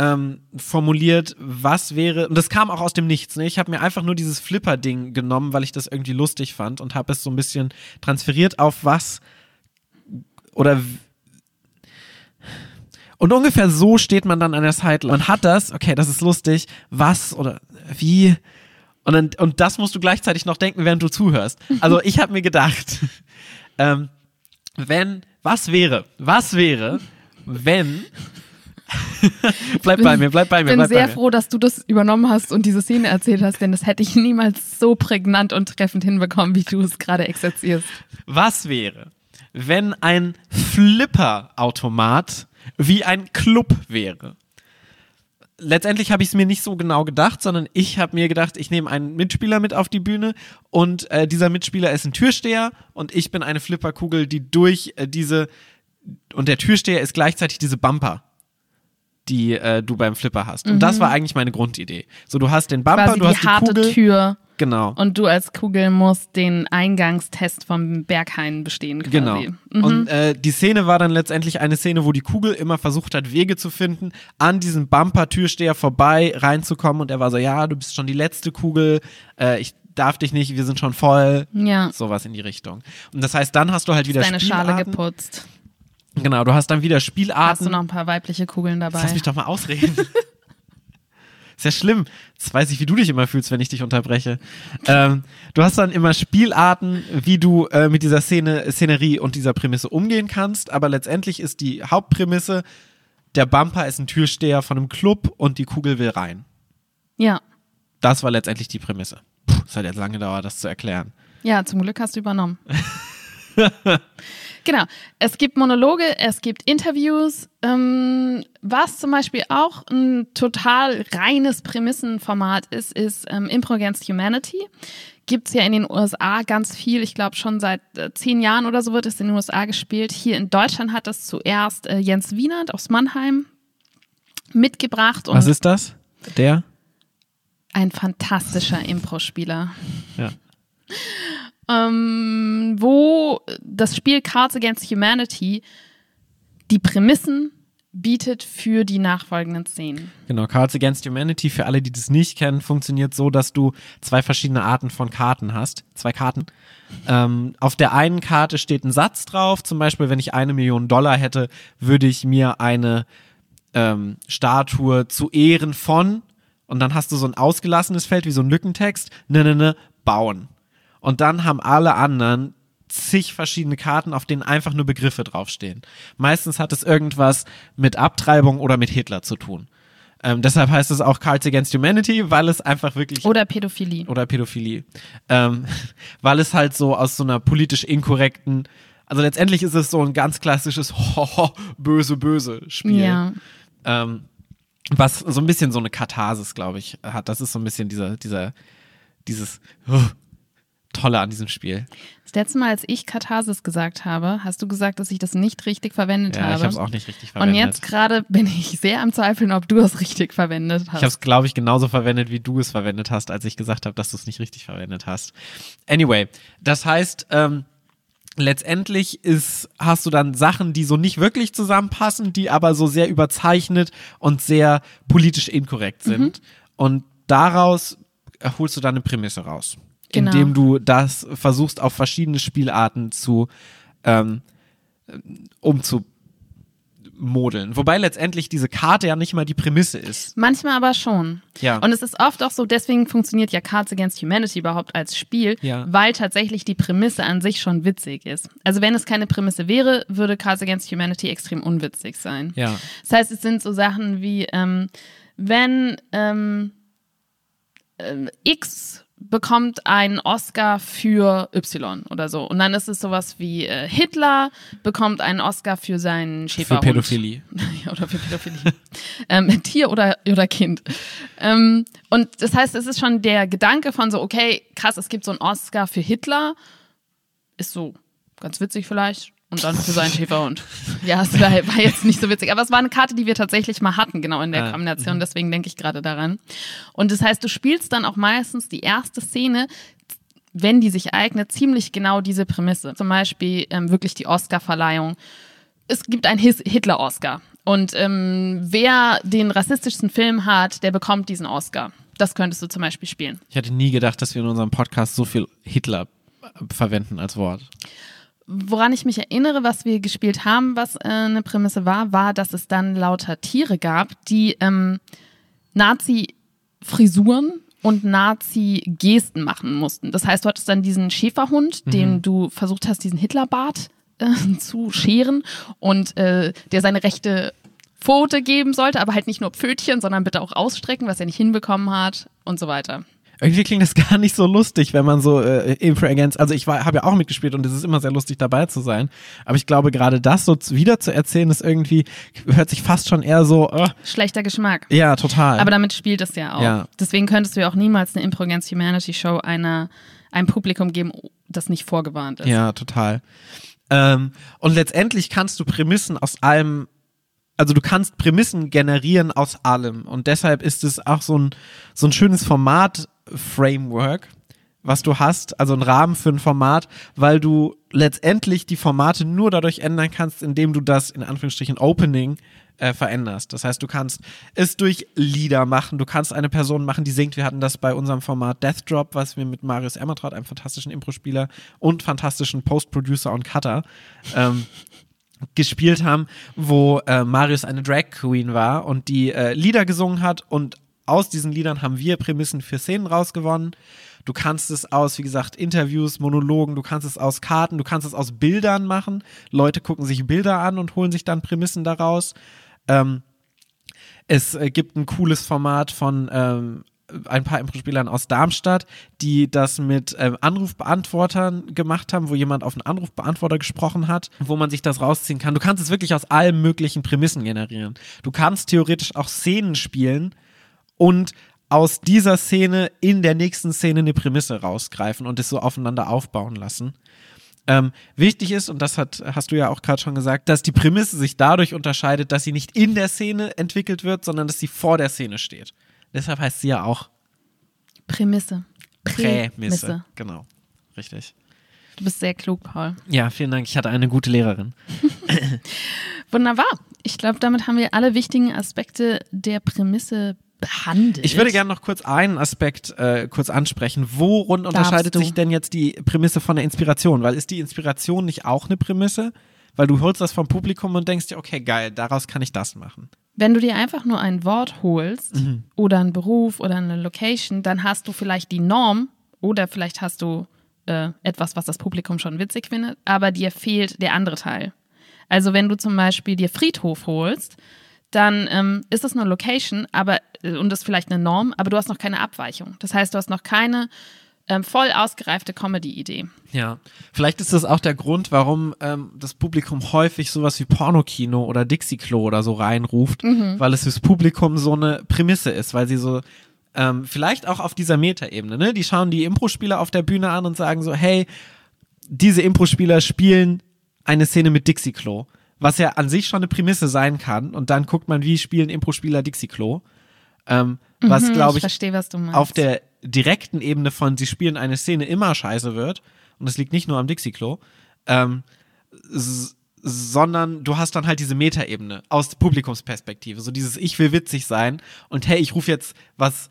Speaker 1: ähm, formuliert, was wäre, und das kam auch aus dem Nichts, ne? ich habe mir einfach nur dieses Flipper-Ding genommen, weil ich das irgendwie lustig fand und habe es so ein bisschen transferiert auf was oder und ungefähr so steht man dann an der Sideline. Man hat das, okay, das ist lustig, was oder wie und, dann, und das musst du gleichzeitig noch denken, während du zuhörst. Also ich habe mir gedacht, ähm, wenn, was wäre, was wäre, wenn, bleib bei mir, bleib bei
Speaker 2: Ich
Speaker 1: mir,
Speaker 2: bin
Speaker 1: bleib
Speaker 2: sehr froh, dass du das übernommen hast und diese Szene erzählt hast, denn das hätte ich niemals so prägnant und treffend hinbekommen, wie du es gerade exerzierst.
Speaker 1: Was wäre, wenn ein Flipper-Automat wie ein Club wäre? Letztendlich habe ich es mir nicht so genau gedacht, sondern ich habe mir gedacht, ich nehme einen Mitspieler mit auf die Bühne und äh, dieser Mitspieler ist ein Türsteher und ich bin eine Flipperkugel, die durch äh, diese und der Türsteher ist gleichzeitig diese Bumper, die äh, du beim Flipper hast. Und das war eigentlich meine Grundidee. So, du hast den Bumper,
Speaker 2: Mhm. Quasi
Speaker 1: du
Speaker 2: die
Speaker 1: hast die
Speaker 2: harte
Speaker 1: Kugel,
Speaker 2: Tür
Speaker 1: genau.
Speaker 2: und du als Kugel musst den Eingangstest vom Berghain bestehen quasi.
Speaker 1: Genau.
Speaker 2: Mhm.
Speaker 1: Und äh, die Szene war dann letztendlich eine Szene, wo die Kugel immer versucht hat, Wege zu finden, an diesem Bumper-Türsteher vorbei reinzukommen. Und er war so, ja, du bist schon die letzte Kugel, äh, ich darf dich nicht, wir sind schon voll.
Speaker 2: ja.
Speaker 1: Sowas in die Richtung. Und das heißt, dann hast du halt wieder
Speaker 2: Deine Schale geputzt.
Speaker 1: Genau, du hast dann wieder
Speaker 2: Hast
Speaker 1: Spielarten.
Speaker 2: du noch ein paar weibliche Kugeln dabei?
Speaker 1: Lass mich doch mal ausreden. Ist ja schlimm. Jetzt weiß ich, wie du dich immer fühlst, wenn ich dich unterbreche. Ähm, du hast dann immer Spielarten, wie du äh, mit dieser Szene, Szenerie und dieser Prämisse umgehen kannst, aber letztendlich ist die Hauptprämisse, der Bumper ist ein Türsteher von einem Club und die Kugel will rein.
Speaker 2: ja.
Speaker 1: Das war letztendlich die Prämisse. Puh, es hat jetzt lange gedauert, das zu erklären.
Speaker 2: Ja, zum Glück hast du übernommen. genau. Es gibt Monologe, es gibt Interviews. Ähm, was zum Beispiel auch ein total reines Prämissenformat ist, ist ähm, Impro Against Humanity. gibt es ja in den USA ganz viel. Ich glaube, schon seit äh, zehn Jahren oder so wird es in den USA gespielt. Hier in Deutschland hat das zuerst äh, Jens Wienert aus Mannheim mitgebracht.
Speaker 1: Was ist das? Der?
Speaker 2: Ein fantastischer Impro-Spieler.
Speaker 1: Ja.
Speaker 2: Ähm, wo das Spiel Cards Against Humanity die Prämissen bietet für die nachfolgenden Szenen.
Speaker 1: Genau, Cards Against Humanity, für alle, die das nicht kennen, funktioniert so, dass du zwei verschiedene Arten von Karten hast. Zwei Karten. Ähm, auf der einen Karte steht ein Satz drauf, zum Beispiel, wenn ich eine Million Dollar hätte, würde ich mir eine ähm, Statue zu Ehren von, und dann hast du so ein ausgelassenes Feld, wie so ein Lückentext, ne, ne, ne, bauen. Und dann haben alle anderen zig verschiedene Karten, auf denen einfach nur Begriffe draufstehen. Meistens hat es irgendwas mit Abtreibung oder mit Hitler zu tun. Ähm, deshalb heißt es auch Cards Against Humanity, weil es einfach wirklich.
Speaker 2: Oder Pädophilie.
Speaker 1: Oder Pädophilie. Ähm, weil es halt so aus so einer politisch inkorrekten. Also letztendlich ist es so ein ganz klassisches Hoho, böse, böse Spiel.
Speaker 2: Ja.
Speaker 1: Ähm, was so ein bisschen so eine Katharsis, glaube ich, hat. Das ist so ein bisschen dieser, dieser, dieses oh, Tolle an diesem Spiel.
Speaker 2: Das letzte Mal, als ich Katharsis gesagt habe, hast du gesagt, dass ich das nicht richtig verwendet
Speaker 1: Ja,
Speaker 2: habe.
Speaker 1: ich habe es auch nicht richtig verwendet.
Speaker 2: Und jetzt gerade bin ich sehr am Zweifeln, ob du es richtig verwendet hast.
Speaker 1: Ich habe es, glaube ich, genauso verwendet, wie du es verwendet hast, als ich gesagt habe, dass du es nicht richtig verwendet hast. Anyway, das heißt, ähm, letztendlich ist, hast du dann Sachen, die so nicht wirklich zusammenpassen, die aber so sehr überzeichnet und sehr politisch inkorrekt sind. Und daraus holst du dann eine Prämisse raus.
Speaker 2: Genau.
Speaker 1: Indem du das versuchst, auf verschiedene Spielarten zu ähm, umzumodeln. Wobei letztendlich diese Karte ja nicht mal die Prämisse ist.
Speaker 2: Manchmal aber schon.
Speaker 1: Ja.
Speaker 2: Und es ist oft auch so, deswegen funktioniert ja Cards Against Humanity überhaupt als Spiel,
Speaker 1: Ja.
Speaker 2: weil tatsächlich die Prämisse an sich schon witzig ist. Also wenn es keine Prämisse wäre, würde Cards Against Humanity extrem unwitzig sein.
Speaker 1: Ja.
Speaker 2: Das heißt, es sind so Sachen wie, ähm, wenn ähm, ähm, X bekommt einen Oscar für Y oder so. Und dann ist es sowas wie äh, Hitler bekommt einen Oscar für seinen
Speaker 1: Für
Speaker 2: Schäferhund.
Speaker 1: Pädophilie.
Speaker 2: Ja, oder für Pädophilie. ähm, Tier oder, oder Kind. Ähm, und das heißt, es ist schon der Gedanke von so, okay, krass, es gibt so einen Oscar für Hitler. Ist so ganz witzig vielleicht. Und dann für seinen Schäferhund. Ja, es war, war jetzt nicht so witzig. Aber es war eine Karte, die wir tatsächlich mal hatten, genau in der
Speaker 1: Ah,
Speaker 2: Kombination. Deswegen denke ich gerade daran. Und das heißt, du spielst dann auch meistens die erste Szene, wenn die sich eignet, ziemlich genau diese Prämisse. Zum Beispiel ähm, wirklich die Oscar-Verleihung es gibt einen Hitler-Oscar. Und ähm, wer den rassistischsten Film hat, der bekommt diesen Oscar. Das könntest du zum Beispiel spielen.
Speaker 1: Ich hätte nie gedacht, dass wir in unserem Podcast so viel Hitler verwenden als Wort.
Speaker 2: Woran ich mich erinnere, was wir gespielt haben, was äh, eine Prämisse war, war, dass es dann lauter Tiere gab, die ähm, Nazi-Frisuren und Nazi-Gesten machen mussten. Das heißt, du hattest dann diesen Schäferhund, dem du versucht hast, diesen Hitlerbart äh, zu scheren und äh, der seine rechte Pfote geben sollte, aber halt nicht nur Pfötchen, sondern bitte auch ausstrecken, was er nicht hinbekommen hat und so weiter.
Speaker 1: Irgendwie klingt das gar nicht so lustig, wenn man so äh, Impro Against, also ich habe ja auch mitgespielt und es ist immer sehr lustig dabei zu sein, aber ich glaube gerade das so wieder zu erzählen ist irgendwie, hört sich fast schon eher so, äh,
Speaker 2: Schlechter Geschmack.
Speaker 1: ja, total.
Speaker 2: Aber damit spielt es ja auch.
Speaker 1: Ja.
Speaker 2: Deswegen könntest du ja auch niemals eine Impro Against Humanity Show einer, einem Publikum geben, das nicht vorgewarnt ist.
Speaker 1: Ja, total. Ähm, und letztendlich kannst du Prämissen aus allem, also du kannst Prämissen generieren aus allem. Und deshalb ist es auch so ein, so ein schönes Format-Framework, was du hast, also ein Rahmen für ein Format, weil du letztendlich die Formate nur dadurch ändern kannst, indem du das in Anführungsstrichen Opening äh, veränderst. Das heißt, du kannst es durch Lieder machen, du kannst eine Person machen, die singt. Wir hatten das bei unserem Format Death Drop, was wir mit Marius Emmertraut, einem fantastischen Impro-Spieler und fantastischen Post-Producer und Cutter, ähm, gespielt haben, wo äh, Marius eine Drag Queen war und die äh, Lieder gesungen hat und aus diesen Liedern haben wir Prämissen für Szenen rausgewonnen. Du kannst es aus, wie gesagt, Interviews, Monologen, du kannst es aus Karten, du kannst es aus Bildern machen. Leute gucken sich Bilder an und holen sich dann Prämissen daraus. Ähm, es äh, gibt ein cooles Format von ähm, ein paar Impro-Spielern aus Darmstadt, die das mit ähm, Anrufbeantwortern gemacht haben, wo jemand auf einen Anrufbeantworter gesprochen hat, wo man sich das rausziehen kann. Du kannst es wirklich aus allen möglichen Prämissen generieren. Du kannst theoretisch auch Szenen spielen und aus dieser Szene in der nächsten Szene eine Prämisse rausgreifen und es so aufeinander aufbauen lassen. Ähm, wichtig ist, und das hat, hast du ja auch gerade schon gesagt, dass die Prämisse sich dadurch unterscheidet, dass sie nicht in der Szene entwickelt wird, sondern dass sie vor der Szene steht. Deshalb heißt sie ja auch
Speaker 2: Prämisse.
Speaker 1: Prämisse. Genau, richtig.
Speaker 2: Du bist sehr klug, Paul.
Speaker 1: Ja, vielen Dank. Ich hatte eine gute Lehrerin.
Speaker 2: Wunderbar. Ich glaube, damit haben wir alle wichtigen Aspekte der Prämisse behandelt.
Speaker 1: Ich würde gerne noch kurz einen Aspekt äh, kurz ansprechen. Worin unterscheidet sich denn jetzt die Prämisse von der Inspiration? Weil ist die Inspiration nicht auch eine Prämisse? Weil du holst das vom Publikum und denkst dir, okay, geil, daraus kann ich das machen.
Speaker 2: Wenn du dir einfach nur ein Wort holst
Speaker 1: Mhm.
Speaker 2: oder einen Beruf oder eine Location, dann hast du vielleicht die Norm oder vielleicht hast du äh, etwas, was das Publikum schon witzig findet, aber dir fehlt der andere Teil. Also wenn du zum Beispiel dir Friedhof holst, dann ähm, ist das eine Location, aber äh, und das ist vielleicht eine Norm, aber du hast noch keine Abweichung. Das heißt, du hast noch keine ähm, voll ausgereifte Comedy-Idee.
Speaker 1: Ja, vielleicht ist das auch der Grund, warum ähm, das Publikum häufig sowas wie Pornokino oder Dixie-Klo oder so reinruft, weil es fürs Publikum so eine Prämisse ist, weil sie so ähm, vielleicht auch auf dieser Metaebene, ne? Die schauen die Impro-Spieler auf der Bühne an und sagen so, hey, diese Impro-Spieler spielen eine Szene mit Dixie-Klo, was ja an sich schon eine Prämisse sein kann. Und dann guckt man, wie spielen Impro-Spieler Dixie-Klo. Ähm, was,
Speaker 2: Hm,
Speaker 1: glaube ich,
Speaker 2: verstehe, was
Speaker 1: auf der direkten Ebene von sie spielen eine Szene immer scheiße wird, und das liegt nicht nur am Dixie-Klo, ähm, sondern du hast dann halt diese Metaebene aus Publikumsperspektive, so dieses Ich will witzig sein und hey, ich rufe jetzt was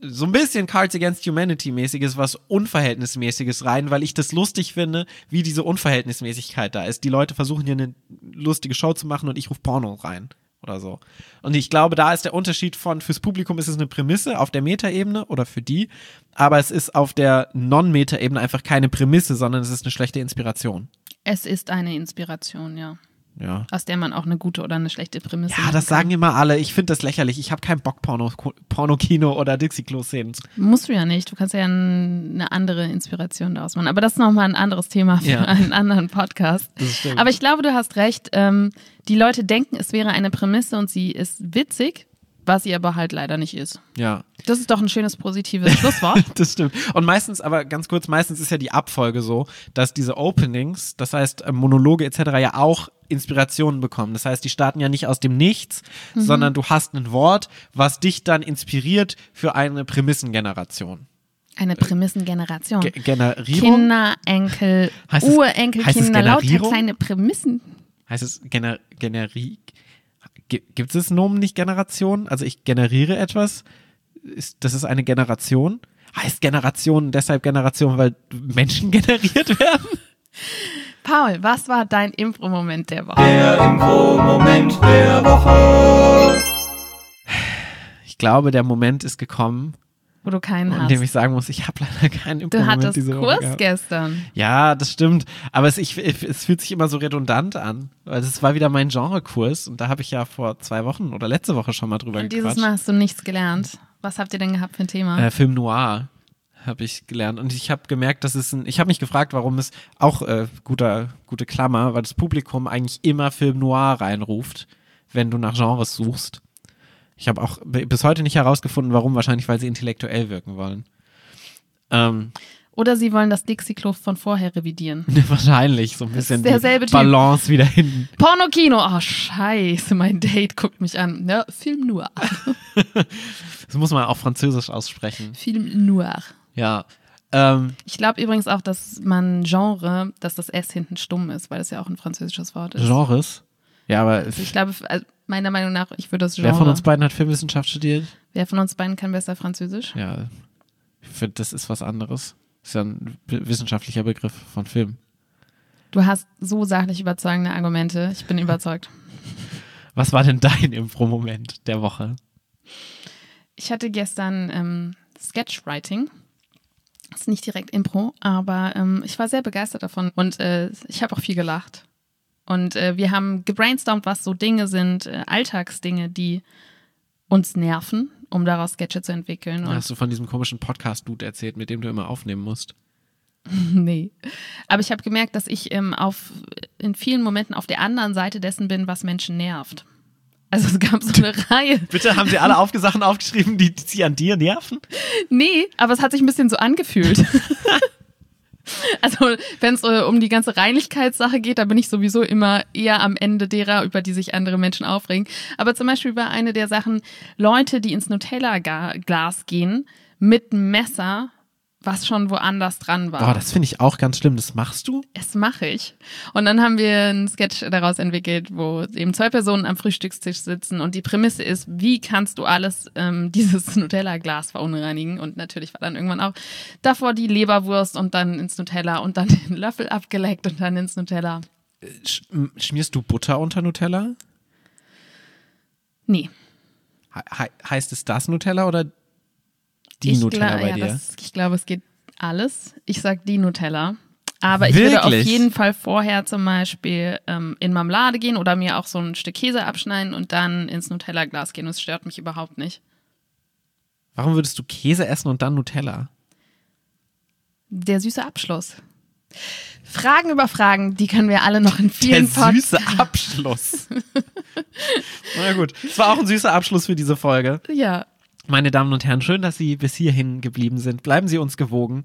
Speaker 1: so ein bisschen Cards Against Humanity mäßiges, was Unverhältnismäßiges rein, weil ich das lustig finde, wie diese Unverhältnismäßigkeit da ist. Die Leute versuchen hier eine lustige Show zu machen und ich rufe Porno rein oder so. Und ich glaube, da ist der Unterschied von, fürs Publikum ist es eine Prämisse auf der Metaebene oder für die, aber es ist auf der Non-Meta-Ebene einfach keine Prämisse, sondern es ist eine schlechte Inspiration.
Speaker 2: Es ist eine Inspiration, ja.
Speaker 1: Ja.
Speaker 2: Aus der man auch eine gute oder eine schlechte Prämisse
Speaker 1: Ja,
Speaker 2: machen
Speaker 1: das sagen immer alle. Ich finde das lächerlich. Ich habe keinen Bock, Porno, Porno-Kino oder Dixie-Klo-Szenen.
Speaker 2: Musst du ja nicht. Du kannst ja ein, eine andere Inspiration daraus machen. Aber das ist nochmal ein anderes Thema für
Speaker 1: Ja.
Speaker 2: einen anderen Podcast. Aber ich glaube, du hast recht. Ähm, die Leute denken, es wäre eine Prämisse und sie ist witzig, was sie aber halt leider nicht ist.
Speaker 1: Ja.
Speaker 2: Das ist doch ein schönes, positives Schlusswort.
Speaker 1: Das stimmt. Und meistens, aber ganz kurz, meistens ist ja die Abfolge so, dass diese Openings, das heißt äh, Monologe etc. ja auch Inspirationen bekommen. Das heißt, die starten ja nicht aus dem Nichts, sondern du hast ein Wort, was dich dann inspiriert für eine Prämissengeneration.
Speaker 2: Eine Prämissengeneration.
Speaker 1: Ge Generierung?
Speaker 2: Kinder, Enkel,
Speaker 1: heißt es
Speaker 2: lauter kleine Prämissen.
Speaker 1: Heißt es Gener Generie? Gibt es Nomen nicht Generation? Also ich generiere etwas. Ist, das ist eine Generation. Heißt Generation deshalb Generation, weil Menschen generiert werden?
Speaker 2: Paul, was war dein Impro-Moment der Woche?
Speaker 3: Der Impro-Moment der Woche.
Speaker 1: Ich glaube, der Moment ist gekommen,
Speaker 2: Wo du keinen
Speaker 1: in
Speaker 2: hast.
Speaker 1: dem ich sagen muss, ich habe leider keinen
Speaker 2: Du
Speaker 1: Impro-Moment
Speaker 2: hattest
Speaker 1: diese Woche
Speaker 2: Kurs
Speaker 1: gehabt.
Speaker 2: gestern.
Speaker 1: Ja, das stimmt. Aber es, ich, es fühlt sich immer so redundant an. Weil das war wieder mein Genrekurs und da habe ich ja vor zwei Wochen oder letzte Woche schon mal drüber
Speaker 2: Und dieses
Speaker 1: gequatscht.
Speaker 2: Mal hast du nichts gelernt. Was habt ihr denn gehabt für ein Thema?
Speaker 1: Äh, Film Noir habe ich gelernt und ich habe gemerkt, dass es ein, ich habe mich gefragt, warum es auch äh, guter gute Klammer, weil das Publikum eigentlich immer Film Noir reinruft, wenn du nach Genres suchst. Ich habe auch bis heute nicht herausgefunden, warum. Wahrscheinlich, weil sie intellektuell wirken wollen. Ähm,
Speaker 2: Oder sie wollen das Dixie-Klo von vorher revidieren.
Speaker 1: wahrscheinlich so ein bisschen die
Speaker 2: derselbe Typ.
Speaker 1: Balance wieder hinten.
Speaker 2: Pornokino. Oh, scheiße. Mein Date guckt mich an. Ja, Film noir.
Speaker 1: Das muss man auch französisch aussprechen.
Speaker 2: Film noir.
Speaker 1: Ja. Ähm,
Speaker 2: Ich glaube übrigens auch, dass man Genre, dass das S hinten stumm ist, weil das ja auch ein französisches Wort ist.
Speaker 1: Genres. Ja, aber
Speaker 2: Also ich glaube, also meiner Meinung nach, ich würde das Genre.
Speaker 1: wer von uns beiden hat Filmwissenschaft studiert?
Speaker 2: Wer von uns beiden kann besser Französisch?
Speaker 1: Ja, ich finde, das ist was anderes. Ist ja ein wissenschaftlicher Begriff von Film.
Speaker 2: Du hast so sachlich überzeugende Argumente. Ich bin überzeugt.
Speaker 1: Was war denn dein Impro-Moment der Woche?
Speaker 2: Ich hatte gestern ähm, Sketchwriting. Das ist nicht direkt Impro, aber ähm, ich war sehr begeistert davon und äh, ich habe auch viel gelacht. Und äh, wir haben gebrainstormt, was so Dinge sind, äh, Alltagsdinge, die uns nerven, um daraus Sketche zu entwickeln. Und
Speaker 1: Hast du von diesem komischen Podcast-Dude erzählt, mit dem du immer aufnehmen musst?
Speaker 2: Nee. Aber ich habe gemerkt, dass ich ähm, auf, in vielen Momenten auf der anderen Seite dessen bin, was Menschen nervt. Also es gab so eine Reihe.
Speaker 1: Bitte haben Sie alle Aufge Sachen aufgeschrieben, die, die Sie an dir nerven?
Speaker 2: Nee, aber es hat sich ein bisschen so angefühlt. Also, wenn es äh, um die ganze Reinlichkeitssache geht, da bin ich sowieso immer eher am Ende derer, über die sich andere Menschen aufregen. Aber zum Beispiel über eine der Sachen, Leute, die ins Nutella-Glas gehen, mit Messer, was schon woanders dran war.
Speaker 1: Boah, das finde ich auch ganz schlimm. Das machst du?
Speaker 2: Es mache ich. Und dann haben wir einen Sketch daraus entwickelt, wo eben zwei Personen am Frühstückstisch sitzen und die Prämisse ist, wie kannst du alles ähm, dieses Nutella-Glas verunreinigen? Und natürlich war dann irgendwann auch davor die Leberwurst und dann ins Nutella und dann den Löffel abgeleckt und dann ins Nutella.
Speaker 1: Sch m- schmierst du Butter unter Nutella?
Speaker 2: Nee.
Speaker 1: He heißt es das Nutella oder die
Speaker 2: ich
Speaker 1: Nutella bei
Speaker 2: ja,
Speaker 1: dir?
Speaker 2: Das, ich glaube, es geht alles. Ich sag die Nutella. Aber ich würde auf
Speaker 1: Wirklich?
Speaker 2: jeden Fall vorher zum Beispiel ähm, in Marmelade gehen oder mir auch so ein Stück Käse abschneiden und dann ins Nutella-Glas gehen. Das stört mich überhaupt nicht.
Speaker 1: Warum würdest du Käse essen und dann Nutella?
Speaker 2: Der süße Abschluss. Fragen über Fragen, die können wir alle noch in
Speaker 1: Der
Speaker 2: vielen Pod-
Speaker 1: süße Abschluss. Na gut, es war auch ein süßer Abschluss für diese Folge.
Speaker 2: Ja,
Speaker 1: Meine Damen und Herren, schön, dass Sie bis hierhin geblieben sind. Bleiben Sie uns gewogen.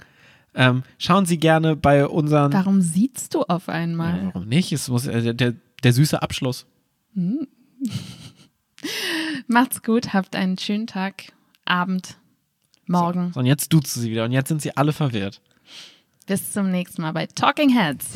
Speaker 1: Ähm, schauen Sie gerne bei unseren.
Speaker 2: warum siehst du auf einmal?
Speaker 1: Ja, warum nicht? Es muss äh, der, der, süße Abschluss.
Speaker 2: Macht's gut, habt einen schönen Tag, Abend, morgen.
Speaker 1: So, und jetzt duzt sie wieder und jetzt sind sie alle verwirrt.
Speaker 2: Bis zum nächsten Mal bei Talking Heads.